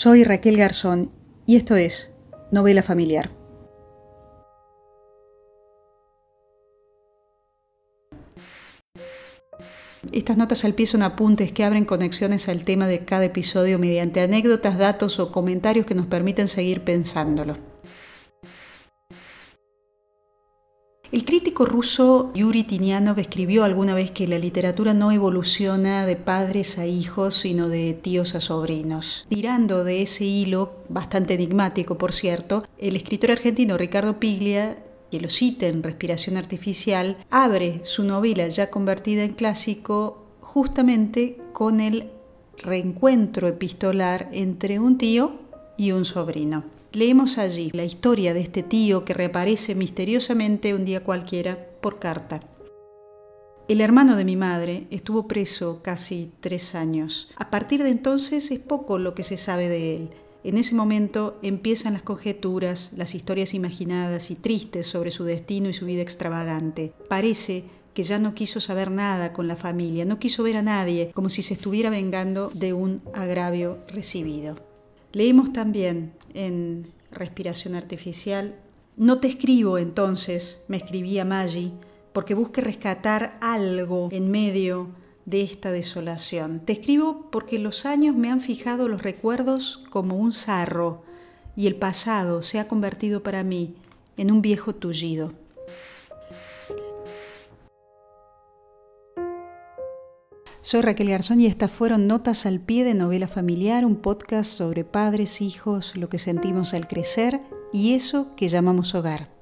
Soy Raquel Garzón y esto es Novela Familiar. Estas notas al pie son apuntes que abren conexiones al tema de cada episodio mediante anécdotas, datos o comentarios que nos permiten seguir pensándolo. El crítico ruso Yuri Tinianov escribió alguna vez que la literatura no evoluciona de padres a hijos, sino de tíos a sobrinos. Tirando de ese hilo, bastante enigmático por cierto, el escritor argentino Ricardo Piglia, que lo cita en Respiración Artificial, abre su novela ya convertida en clásico justamente con el reencuentro epistolar entre un tío y un sobrino. Leemos allí la historia de este tío que reaparece misteriosamente un día cualquiera por carta. El hermano de mi madre estuvo preso casi tres años. A partir de entonces es poco lo que se sabe de él. En ese momento empiezan las conjeturas, las historias imaginadas y tristes sobre su destino y su vida extravagante. Parece que ya no quiso saber nada con la familia, no quiso ver a nadie, como si se estuviera vengando de un agravio recibido. Leímos también en Respiración Artificial, no te escribo entonces, me escribía Maggi, porque busque rescatar algo en medio de esta desolación. Te escribo porque los años me han fijado los recuerdos como un sarro y el pasado se ha convertido para mí en un viejo tullido. Soy Raquel Garzón y estas fueron Notas al pie de Novela Familiar, un podcast sobre padres, hijos, lo que sentimos al crecer y eso que llamamos hogar.